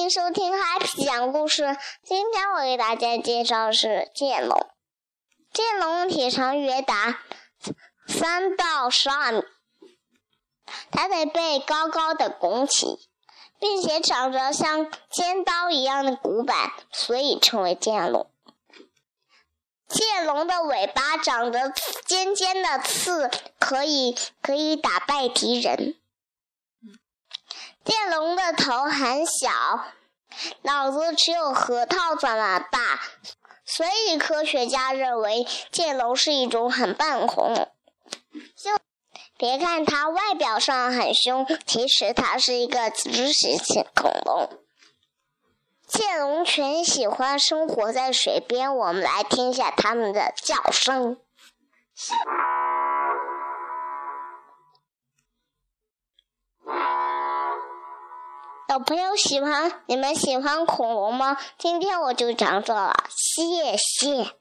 欢迎收听 Happy 讲故事。今天我给大家介绍的是剑龙。剑龙体长约达三到十二米，它的背高高的拱起，并且长着像尖刀一样的骨板，所以称为剑龙。剑龙的尾巴长着尖尖的刺，可以可以打败敌人。剑龙的头很小，脑子只有核桃这么大，所以科学家认为剑龙是一种很笨恐龙。就别看它外表上很凶，其实它是一个直食性恐龙。剑龙群喜欢生活在水边，我们来听一下它们的叫声。小朋友喜欢你们喜欢恐龙吗？今天我就讲这了，谢谢。